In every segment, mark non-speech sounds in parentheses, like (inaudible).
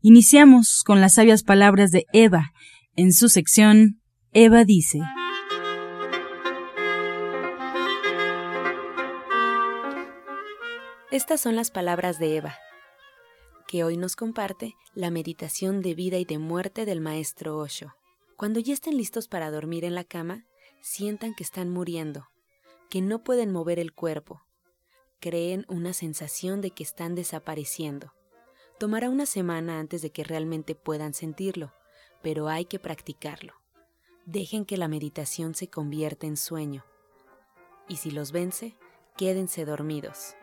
Iniciamos con las sabias palabras de Eva. En su sección, Eva dice. Estas son las palabras de Eva, que hoy nos comparte la meditación de vida y de muerte del maestro Osho. Cuando ya estén listos para dormir en la cama, sientan que están muriendo, que no pueden mover el cuerpo, creen una sensación de que están desapareciendo. Tomará una semana antes de que realmente puedan sentirlo, pero hay que practicarlo. Dejen que la meditación se convierta en sueño. Y si los vence, quédense dormidos.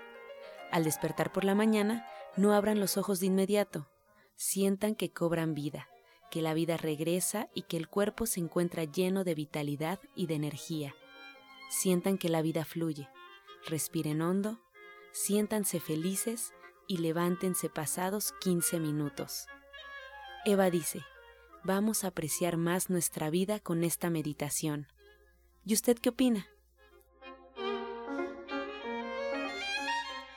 Al despertar por la mañana, no abran los ojos de inmediato. Sientan que cobran vida, que la vida regresa y que el cuerpo se encuentra lleno de vitalidad y de energía. Sientan que la vida fluye. Respiren hondo, siéntanse felices y levántense pasados 15 minutos. Eva dice, vamos a apreciar más nuestra vida con esta meditación. ¿Y usted qué opina?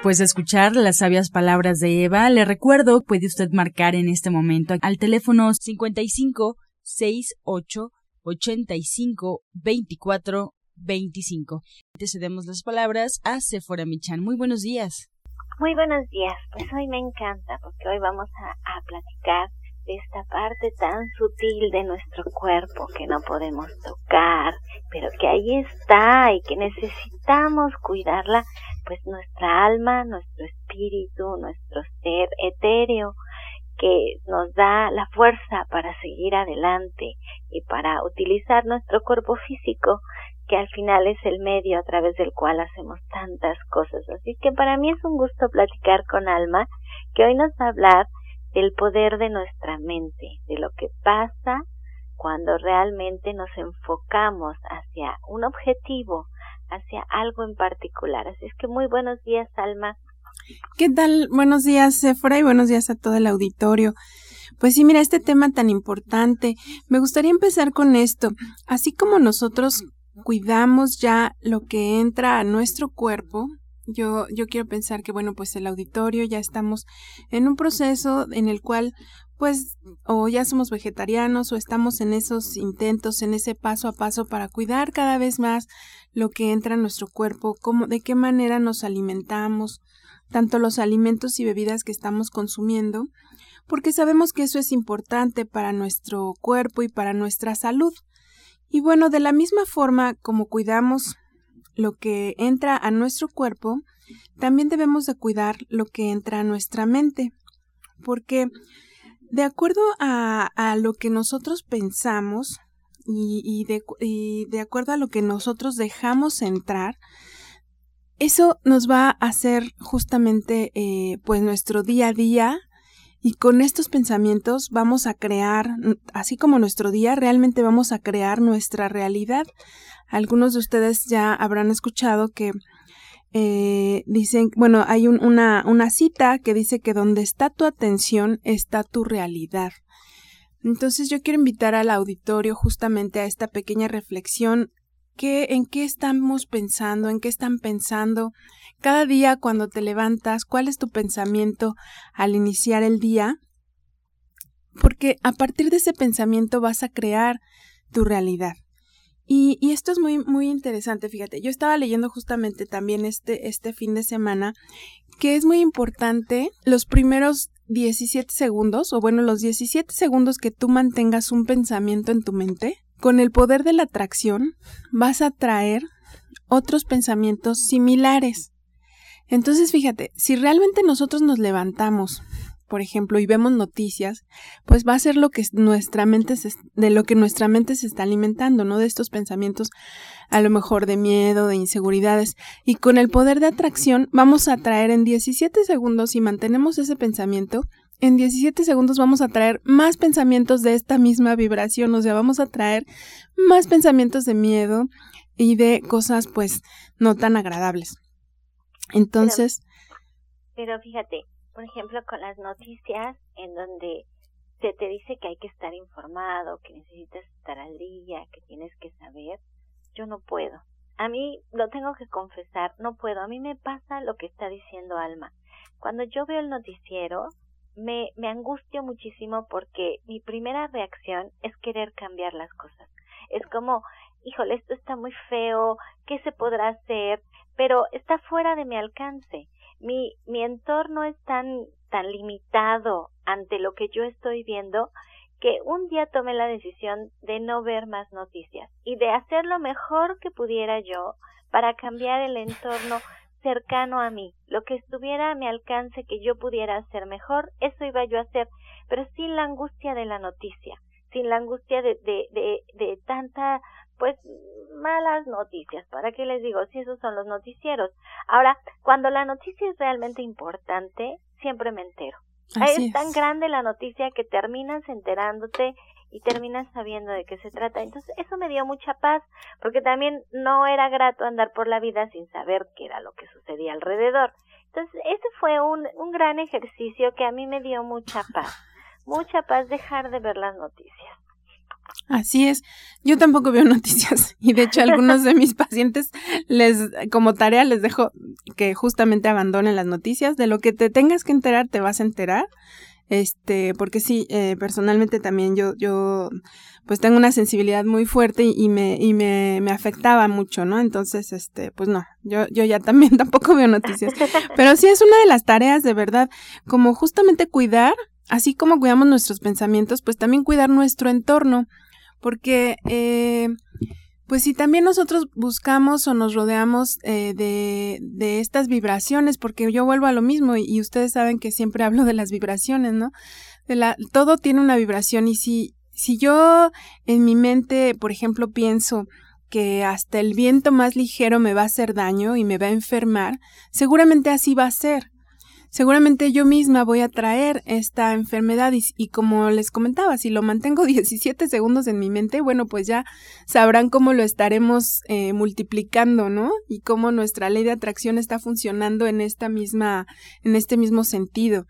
Pues escuchar las sabias palabras de Eva, le recuerdo, puede usted marcar en este momento al teléfono 55 68 85 24 25. Te cedemos las palabras a Sephora Michan. Muy buenos días. Muy buenos días. Pues hoy me encanta porque hoy vamos a, platicar de esta parte tan sutil de nuestro cuerpo que no podemos tocar, pero que ahí está y que necesitamos cuidarla, pues nuestra alma, nuestro espíritu, nuestro ser etéreo, que nos da la fuerza para seguir adelante y para utilizar nuestro cuerpo físico que al final es el medio a través del cual hacemos tantas cosas. Así que para mí es un gusto platicar con Alma, que hoy nos va a hablar del poder de nuestra mente, de lo que pasa cuando realmente nos enfocamos hacia un objetivo, hacia algo en particular. Así es que muy buenos días, Alma. ¿Qué tal? Buenos días, Sephora, y buenos días a todo el auditorio. Pues sí, mira, este tema tan importante. Me gustaría empezar con esto. Así como nosotros cuidamos ya lo que entra a nuestro cuerpo, yo, yo quiero pensar que, bueno, pues el auditorio ya estamos en un proceso en el cual, pues, o ya somos vegetarianos o estamos en esos intentos, en ese paso a paso para cuidar cada vez más lo que entra a nuestro cuerpo, cómo, de qué manera nos alimentamos, tanto los alimentos y bebidas que estamos consumiendo, porque sabemos que eso es importante para nuestro cuerpo y para nuestra salud. Y bueno, de la misma forma como cuidamos lo que entra a nuestro cuerpo, también debemos de cuidar lo que entra a nuestra mente, porque de acuerdo a, a lo que nosotros pensamos y, de, de, acuerdo a lo que nosotros dejamos entrar, eso nos va a hacer justamente eh, pues nuestro día a día y con estos pensamientos vamos a crear, así como nuestro día, realmente vamos a crear nuestra realidad. Algunos de ustedes ya habrán escuchado que eh, dicen, bueno, hay un, una, cita que dice que donde está tu atención está tu realidad. Entonces yo quiero invitar al auditorio justamente a esta pequeña reflexión ¿Qué, ¿En qué estamos pensando? ¿En qué están pensando? Cada día cuando te levantas, ¿cuál es tu pensamiento al iniciar el día? Porque a partir de ese pensamiento vas a crear tu realidad. Y, esto es muy, muy interesante, fíjate, yo estaba leyendo justamente también este, este fin de semana que es muy importante los primeros 17 segundos, o bueno, los 17 segundos que tú mantengas un pensamiento en tu mente, con el poder de la atracción vas a traer otros pensamientos similares. Entonces, fíjate, si realmente nosotros nos levantamos, por ejemplo, y vemos noticias, pues va a ser lo que nuestra mente se, de lo que nuestra mente se está alimentando, ¿no? De estos pensamientos a lo mejor de miedo, de inseguridades, y con el poder de atracción vamos a traer en 17 segundos si mantenemos ese pensamiento, en 17 segundos vamos a traer más pensamientos de esta misma vibración, o sea, vamos a traer más pensamientos de miedo y de cosas pues no tan agradables. Entonces... Pero, fíjate, por ejemplo, con las noticias en donde se te dice que hay que estar informado, que necesitas estar al día, que tienes que saber, yo no puedo. A mí, lo tengo que confesar, no puedo. A mí me pasa lo que está diciendo Alma. Cuando yo veo el noticiero, me, me angustio muchísimo porque mi primera reacción es querer cambiar las cosas. Es como, híjole, esto está muy feo, ¿qué se podrá hacer? Pero está fuera de mi alcance. Mi, mi entorno es tan, tan limitado ante lo que yo estoy viendo que un día tomé la decisión de no ver más noticias y de hacer lo mejor que pudiera yo para cambiar el entorno cercano a mí, lo que estuviera a mi alcance que yo pudiera hacer mejor, eso iba yo a hacer, pero sin la angustia de la noticia, sin la angustia de, de, de, de tanta, pues, malas noticias. ¿Para qué les digo? Si esos son los noticieros. Ahora, cuando la noticia es realmente importante, siempre me entero. es tan grande la noticia que terminas enterándote y terminas sabiendo de qué se trata. Entonces, eso me dio mucha paz, porque también no era grato andar por la vida sin saber qué era lo que sucedía alrededor. Entonces, ese fue un, un gran ejercicio que a mí me dio mucha paz, (laughs) mucha paz dejar de ver las noticias. Así es. Yo tampoco veo (laughs) noticias y de hecho algunos de mis pacientes les como tarea les dejo que justamente abandonen las noticias. De lo que te tengas que enterar te vas a enterar este, porque sí, eh, personalmente también yo, yo, pues tengo una sensibilidad muy fuerte y, me, y me, me afectaba mucho, ¿no? Entonces, este, pues no, yo, yo ya también (laughs) tampoco veo noticias. Pero sí es una de las tareas de verdad, como justamente cuidar, así como cuidamos nuestros pensamientos, pues también cuidar nuestro entorno, porque, eh, pues si también nosotros buscamos o nos rodeamos eh, de, de, estas vibraciones, porque yo vuelvo a lo mismo y, ustedes saben que siempre (laughs) hablo de las vibraciones, ¿no? De la, todo tiene una vibración y si, si yo en mi mente, por ejemplo, pienso que hasta el viento más ligero me va a hacer daño y me va a enfermar, seguramente así va a ser seguramente yo misma voy a traer esta enfermedad y, como les comentaba, si lo mantengo (laughs) 17 segundos en mi mente, bueno, pues ya sabrán cómo lo estaremos eh, multiplicando, ¿no? Y cómo nuestra ley de atracción está funcionando en esta misma, en este mismo sentido.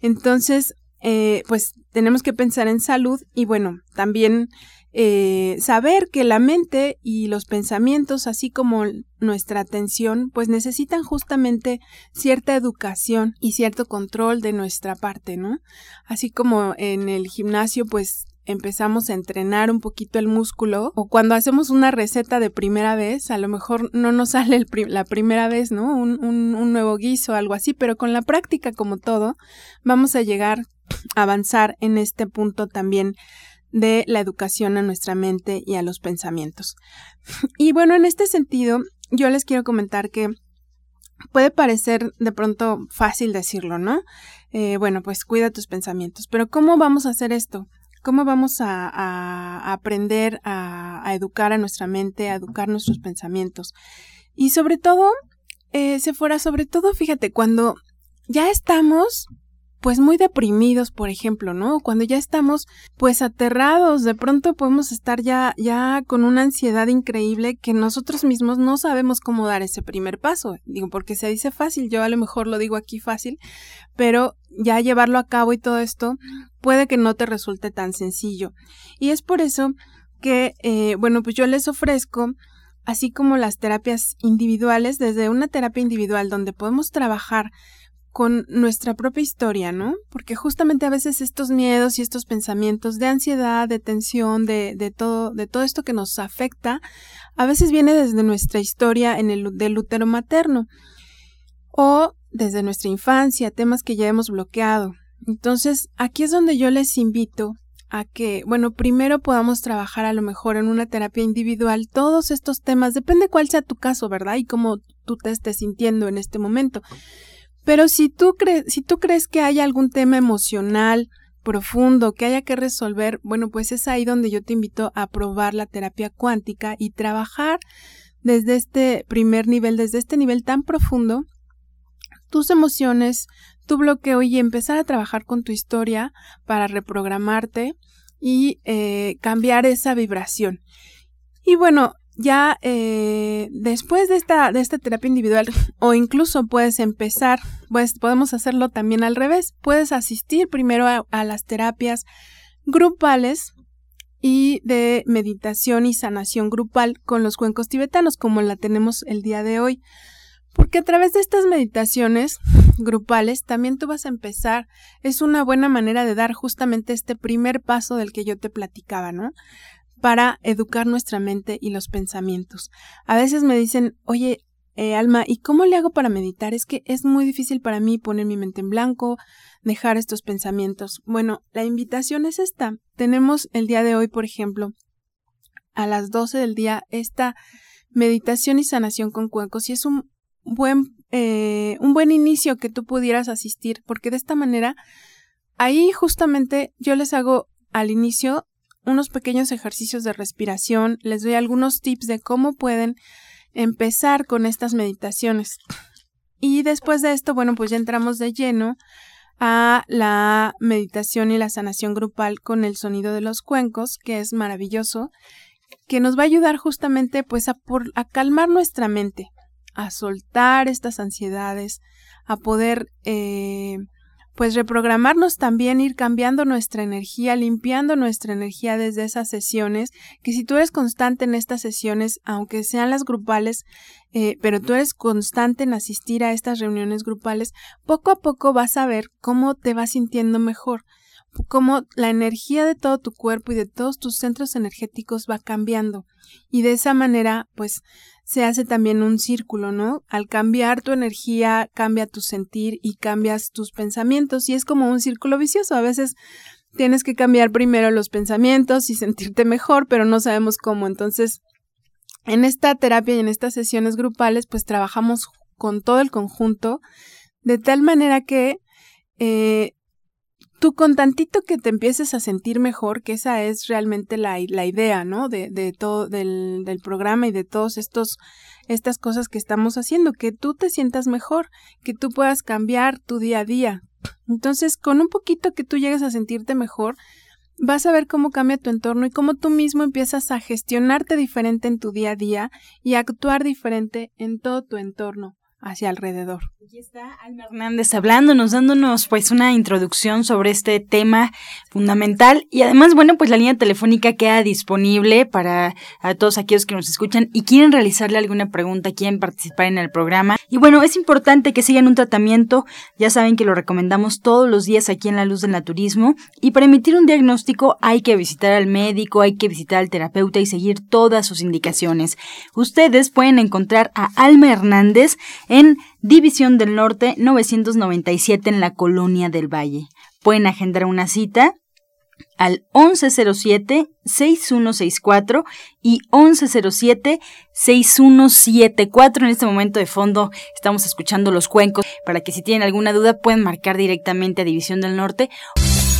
Entonces, eh, pues tenemos que pensar en salud y bueno, también eh, saber que la mente y los pensamientos, así como nuestra atención, pues necesitan justamente cierta educación y cierto control de nuestra parte, ¿no? Así como en el gimnasio, pues empezamos a entrenar un poquito el músculo o cuando hacemos una receta de primera vez, a lo mejor no nos (laughs) sale la primera vez, ¿no? Un, un, un nuevo guiso, algo así, pero con la práctica como todo, vamos a llegar a avanzar en este punto también de la educación a nuestra mente y a los pensamientos. (laughs) Y bueno, en este sentido, yo les quiero comentar que puede parecer de pronto fácil decirlo, ¿no? Eh, bueno, pues cuida tus pensamientos, pero ¿cómo vamos a hacer esto? ¿Cómo vamos a, aprender a, educar a nuestra mente, a educar nuestros pensamientos? Y sobre todo, eh, se fuera sobre todo, fíjate, cuando ya estamos pues muy deprimidos, por ejemplo, ¿no? Cuando ya estamos pues aterrados, de pronto podemos estar ya ya con una ansiedad increíble que nosotros mismos no sabemos cómo dar ese primer paso. Digo, porque se dice fácil, yo a lo mejor lo digo aquí fácil, pero ya llevarlo a cabo y todo esto puede que no te resulte tan sencillo. Y es por eso que, eh, bueno, pues yo les ofrezco así como las terapias individuales, desde una terapia individual donde podemos trabajar con nuestra propia historia, ¿no? Porque justamente a veces estos miedos y estos pensamientos de ansiedad, de tensión, de, de todo, de todo esto que nos afecta, a veces viene desde nuestra historia en el del útero materno o desde nuestra infancia, temas que ya hemos bloqueado. Entonces, aquí es donde yo les invito a que, bueno, primero podamos trabajar a lo mejor en una terapia individual todos estos temas, depende cuál sea tu caso, ¿verdad? Y cómo tú te estés sintiendo en este momento. Pero si tú, crees, si tú crees que hay algún tema emocional profundo que haya que resolver, bueno, pues es ahí donde yo te invito a probar la terapia cuántica y trabajar desde este primer nivel, desde este nivel tan profundo, tus emociones, tu bloqueo y empezar a trabajar con tu historia para reprogramarte y eh, cambiar esa vibración. Y bueno, ya eh, después de esta, de esta terapia individual, (laughs) o incluso puedes empezar, pues podemos hacerlo también al revés. Puedes asistir primero a las terapias grupales y de meditación y sanación grupal con los cuencos tibetanos, como la tenemos el día de hoy. Porque a través de estas meditaciones (laughs) grupales también tú vas a empezar, es una buena manera de dar justamente este primer paso del que yo te platicaba, ¿no? Para educar nuestra mente y los pensamientos. A veces me dicen, oye, eh, Alma, ¿y cómo le hago para meditar? Es que es muy difícil para mí poner mi mente en blanco, dejar estos pensamientos. Bueno, la invitación es esta. Tenemos el día de hoy, por ejemplo, a las 12 del día, esta meditación y sanación con cuencos y es un buen, eh, un buen inicio que tú pudieras asistir, porque de esta manera, ahí justamente yo les hago al inicio unos pequeños ejercicios de respiración, les doy algunos tips de cómo pueden empezar con estas meditaciones. Y después de esto, bueno, pues ya entramos de lleno a la meditación y la sanación grupal con el sonido de los cuencos, que es maravilloso, que nos va a ayudar justamente pues a, por, a calmar nuestra mente, a soltar estas ansiedades, a poder eh, pues reprogramarnos también, ir cambiando nuestra energía, limpiando nuestra energía desde esas sesiones, que si tú eres constante en estas sesiones, aunque sean las grupales, eh, pero tú eres constante en asistir a estas reuniones grupales, poco a poco vas a ver cómo te vas sintiendo mejor cómo la energía de todo tu cuerpo y de todos tus centros energéticos va cambiando. Y de esa manera, pues, se hace también un círculo, ¿no? Al cambiar tu energía, cambia tu sentir y cambias tus pensamientos. Y es como un círculo vicioso. A veces tienes que cambiar primero los pensamientos y sentirte mejor, pero no sabemos cómo. Entonces, en esta terapia y en estas sesiones grupales, pues trabajamos con todo el conjunto, de tal manera que eh, tú con tantito que te empieces a sentir mejor, que esa es realmente la, la idea, ¿no? De, de todo, del, del, programa y de todos estos, estas cosas que estamos haciendo, que tú te sientas mejor, que tú puedas cambiar tu día a día. Entonces, con un poquito que tú llegues a sentirte mejor, vas a ver cómo cambia tu entorno y cómo tú mismo empiezas a gestionarte diferente en tu día a día y a actuar diferente en todo tu entorno hacia alrededor. Aquí está Alma Hernández hablándonos, dándonos pues una introducción sobre este tema fundamental y además, bueno, pues la línea telefónica queda disponible para a todos aquellos que nos escuchan y quieren realizarle alguna pregunta, quieren participar en el programa. Y bueno, es importante que sigan un tratamiento, ya saben que lo recomendamos todos los días aquí en La Luz del Naturismo y para emitir un diagnóstico hay que visitar al médico, hay que visitar al terapeuta y seguir todas sus indicaciones. Ustedes pueden encontrar a Alma Hernández en División del Norte 997 en la Colonia del Valle. Pueden agendar una cita al 1107-6164 y 1107-6174. En este momento de fondo estamos escuchando los cuencos para que si tienen alguna duda pueden marcar directamente a División del Norte.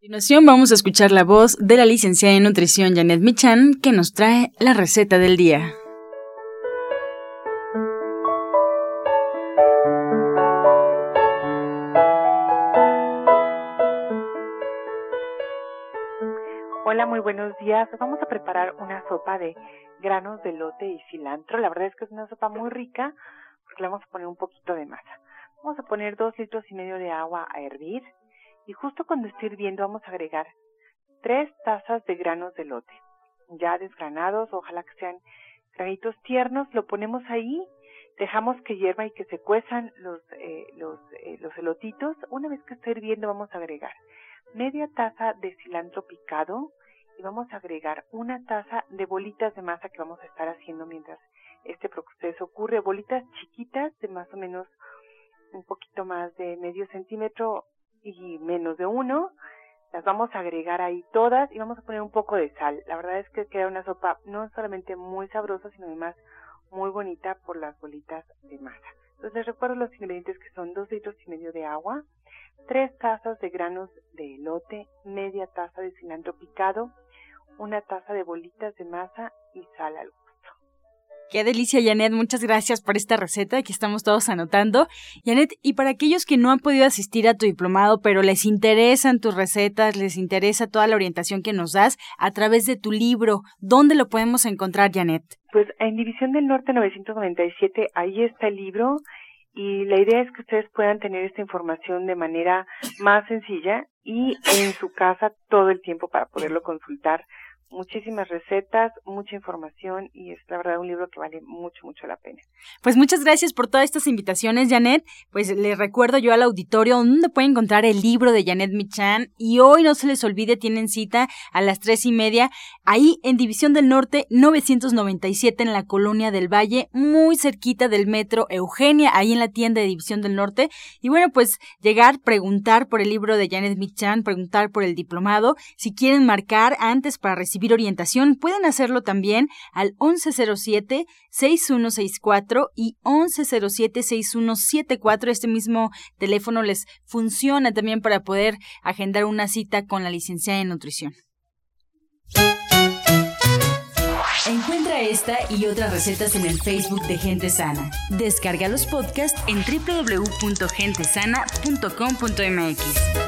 continuación vamos a escuchar la voz de la licenciada en nutrición Janet Michan que nos trae la receta del día. Hola, muy buenos días. Vamos a preparar una sopa de granos de lote y cilantro. La verdad es que es una sopa muy rica porque le vamos a poner un poquito de masa. Vamos a poner dos litros y medio de agua a hervir y justo cuando esté hirviendo vamos a agregar tres tazas de granos de lote, ya desgranados, ojalá que sean granitos tiernos, lo ponemos ahí, dejamos que hierva y que se cuezan los, eh, los, eh, los elotitos. Una vez que esté hirviendo vamos a agregar media taza de cilantro picado y vamos a agregar una taza de bolitas de masa que vamos a estar haciendo mientras este proceso ocurre, bolitas chiquitas de más o menos un poquito más de medio centímetro y menos de uno, Las vamos a agregar ahí todas y vamos a poner un poco de sal. La verdad es que queda una sopa no solamente muy sabrosa, sino además muy bonita por las bolitas de masa. Entonces recuerdo los ingredientes que son dos litros y medio de agua, tres tazas de granos de elote, media taza de cilantro picado, una taza de bolitas de masa y sal al gusto. Qué delicia, Janet. Muchas gracias por esta receta que estamos todos anotando. Janet, y para aquellos que no han podido asistir a tu diplomado, pero les interesan tus recetas, les interesa toda la orientación que nos das a través de tu libro, ¿dónde lo podemos encontrar, Janet? Pues en División del Norte 997, ahí está el libro y la idea es que ustedes puedan tener esta información de manera más sencilla y en su casa todo el tiempo para poderlo consultar muchísimas recetas, mucha información y es la verdad un libro que vale mucho, mucho la pena. Pues muchas gracias por todas estas invitaciones, Janet. Pues les recuerdo yo al auditorio donde pueden encontrar el libro de Janet Michan y hoy no se les olvide, tienen cita a las tres y media ahí en División del Norte 997 en la Colonia del Valle, muy cerquita del metro Eugenia, ahí en la tienda de División del Norte. Y bueno, pues llegar, preguntar por el libro de Janet Michan, preguntar por el diplomado, si quieren marcar antes para recibir orientación, pueden hacerlo también al 1107-6164 y 1107-6174. Este mismo teléfono les funciona también para poder agendar una cita con la licenciada en nutrición. Encuentra esta y otras recetas en el Facebook de Gente Sana. Descarga los podcasts en www.gentesana.com.mx.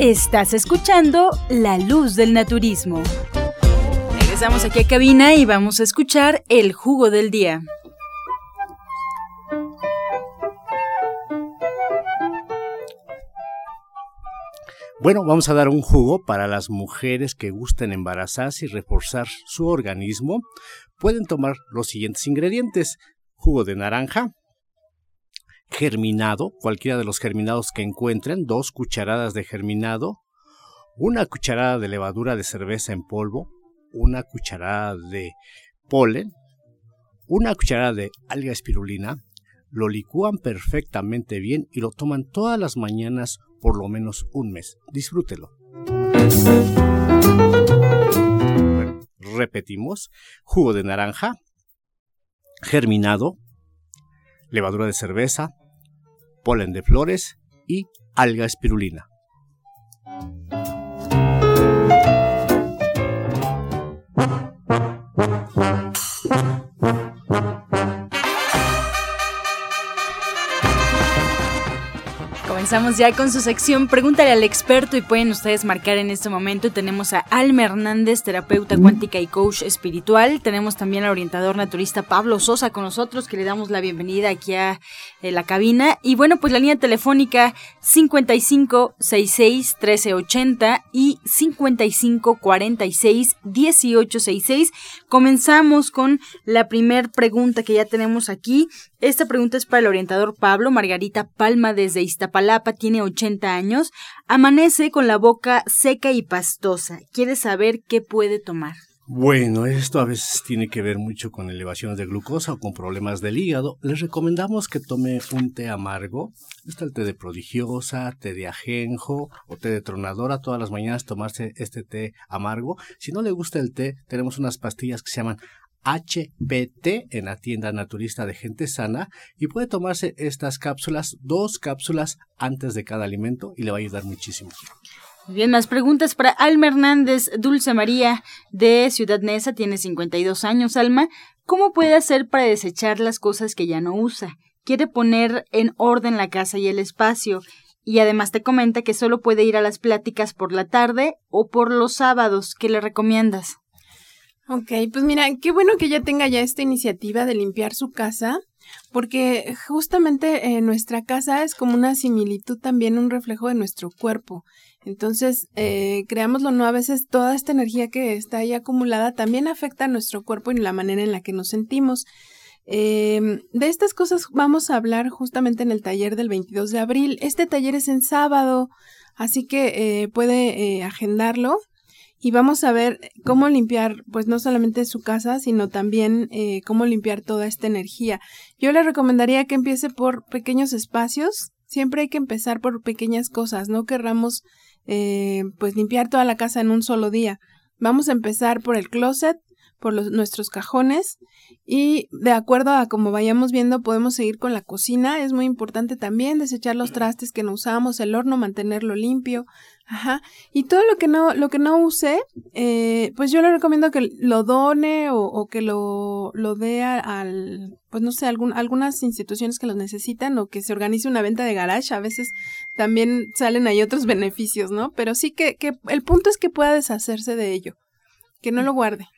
Estás escuchando La Luz del Naturismo. Regresamos aquí a cabina y vamos a escuchar el jugo del día. Bueno, vamos a dar un jugo para las mujeres que gusten embarazarse y reforzar su organismo. Pueden tomar los siguientes ingredientes. Jugo de naranja, germinado, cualquiera de los germinados que encuentren, dos cucharadas de germinado, una cucharada de levadura de cerveza en polvo, una cucharada de polen, una cucharada de alga espirulina, lo licúan perfectamente bien y lo toman todas las mañanas por lo menos un mes. Disfrútelo. repetimos, jugo de naranja, germinado, levadura de cerveza, polen de flores y alga espirulina. Comenzamos ya con su sección Pregúntale al experto y pueden ustedes marcar en este momento. Tenemos a Alma Hernández, terapeuta cuántica y coach espiritual. Tenemos también al orientador naturista Pablo Sosa con nosotros, que le damos la bienvenida aquí a eh, la cabina. Y bueno, pues la línea telefónica 5566 1380 y 5546 1866. Comenzamos con la primera pregunta que ya tenemos aquí. Esta pregunta es para el orientador Pablo Margarita Palma desde Iztapalapa, tiene 80 años, amanece con la boca seca y pastosa, quiere saber qué puede tomar. Bueno, esto a veces tiene que ver mucho con elevaciones de glucosa o con problemas del hígado. Les recomendamos que tome un té amargo. Está el té de prodigiosa, té de ajenjo o té de tronadora. Todas las mañanas tomarse este té amargo. Si no le gusta el té, tenemos unas pastillas que se llaman HPT en la tienda naturista de gente sana y puede tomarse estas cápsulas, dos cápsulas antes de cada alimento y le va a ayudar muchísimo. Bien, más preguntas para Alma Hernández, Dulce María de Ciudad Neza, tiene 52 años. Alma, ¿cómo puede hacer para desechar las cosas que ya no usa? Quiere poner en orden la casa y el espacio y además te comenta que solo puede ir a las pláticas por la tarde o por los sábados. ¿Qué le recomiendas? Ok, pues mira, qué bueno que ella tenga ya esta iniciativa de limpiar su casa. porque justamente eh, nuestra casa es como una similitud también, un reflejo de nuestro cuerpo. Entonces, eh, creámoslo no, a veces toda esta energía que está ahí acumulada también afecta a nuestro cuerpo y la manera en la que nos sentimos. Em, de estas cosas vamos a hablar justamente en el taller del 22 de abril. Este taller es en sábado, así que eh, puede eh, agendarlo y vamos a ver cómo limpiar, pues no solamente su casa, sino también eh, cómo limpiar toda esta energía. Yo le recomendaría que empiece por pequeños espacios. Siempre hay que empezar por pequeñas cosas. No querramos, pues limpiar toda la casa en un solo día. Vamos a empezar por el closet, por los, nuestros cajones y de acuerdo a como vayamos viendo podemos seguir con la cocina. Es muy importante también desechar los trastes que no usamos, el horno mantenerlo limpio, ajá. Y todo lo que no lo que no use, eh, pues yo le recomiendo que lo done o, que lo, lo dé al pues no sé, algún, algunas instituciones que los necesitan o que se organice una venta de garage, a veces también salen ahí otros (laughs) beneficios, ¿no? Pero sí que, que el punto es que pueda deshacerse de ello, que no lo guarde.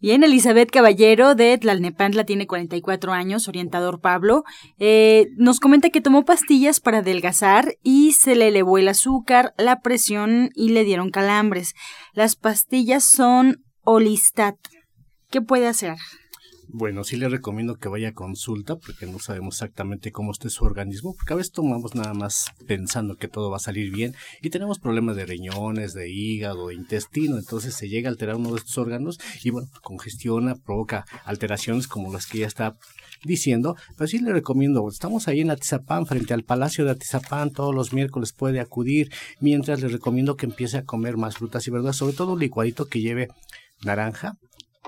Bien, Elizabeth Caballero de Tlalnepantla tiene 44 años, orientador Pablo. Eh, nos comenta que tomó pastillas para adelgazar y se le elevó el azúcar, la presión y le dieron calambres. Las pastillas son Olistat. ¿Qué puede hacer? Bueno, sí le recomiendo que vaya a consulta porque no sabemos exactamente cómo esté su organismo, porque a veces tomamos nada más pensando que todo va a salir bien y tenemos problemas de riñones, de hígado, de intestino, entonces se llega a alterar uno de estos órganos y bueno, congestiona, provoca alteraciones como las que ya está diciendo, pero sí le recomiendo, estamos ahí en Atizapán, frente al Palacio de Atizapán, todos los miércoles puede acudir, mientras le recomiendo que empiece a comer más frutas y verduras, sobre todo un licuadito que lleve naranja,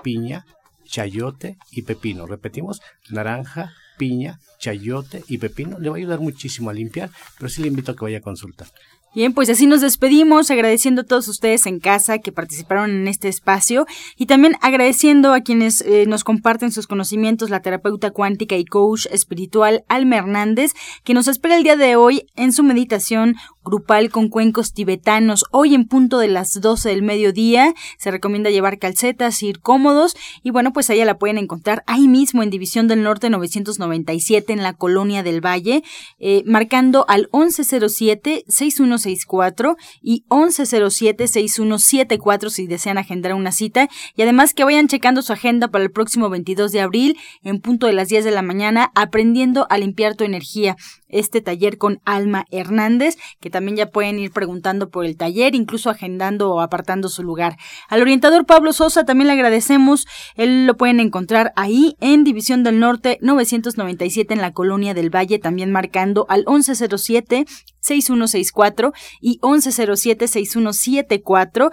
piña, chayote y pepino. Repetimos, naranja, piña, chayote y pepino. Le va a ayudar muchísimo a limpiar, pero sí le invito a que vaya a consultar. Bien, pues así nos despedimos, agradeciendo a todos ustedes en casa que participaron en este espacio y también agradeciendo a quienes eh, nos comparten sus conocimientos, la terapeuta cuántica y coach espiritual Alma Hernández, que nos espera el día de hoy en su meditación grupal con cuencos tibetanos. Hoy en punto de las 12 del mediodía se recomienda llevar calcetas, ir cómodos y bueno, pues allá la pueden encontrar ahí mismo en División del Norte 997 en la Colonia del Valle, eh, marcando al 1107-6164 y 1107-6174 si desean agendar una cita y además que vayan checando su agenda para el próximo 22 de abril en punto de las 10 de la mañana aprendiendo a limpiar tu energía este taller con Alma Hernández, que también ya pueden ir preguntando por el taller, incluso agendando o apartando su lugar. Al orientador Pablo Sosa también le agradecemos, él lo pueden encontrar ahí en División del Norte 997 en la Colonia del Valle, también marcando al 1107 6164 y 1107 6174.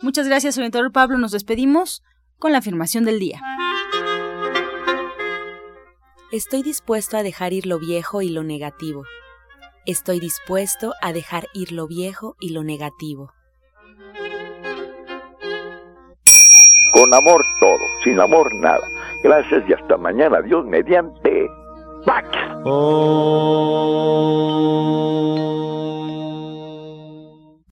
Muchas gracias, orientador Pablo, nos despedimos con la afirmación del día. Estoy dispuesto a dejar ir lo viejo y lo negativo. Estoy dispuesto a dejar ir lo viejo y lo negativo. Con amor todo, sin amor nada. Gracias y hasta mañana. Dios mediante. ¡Pax! Oh.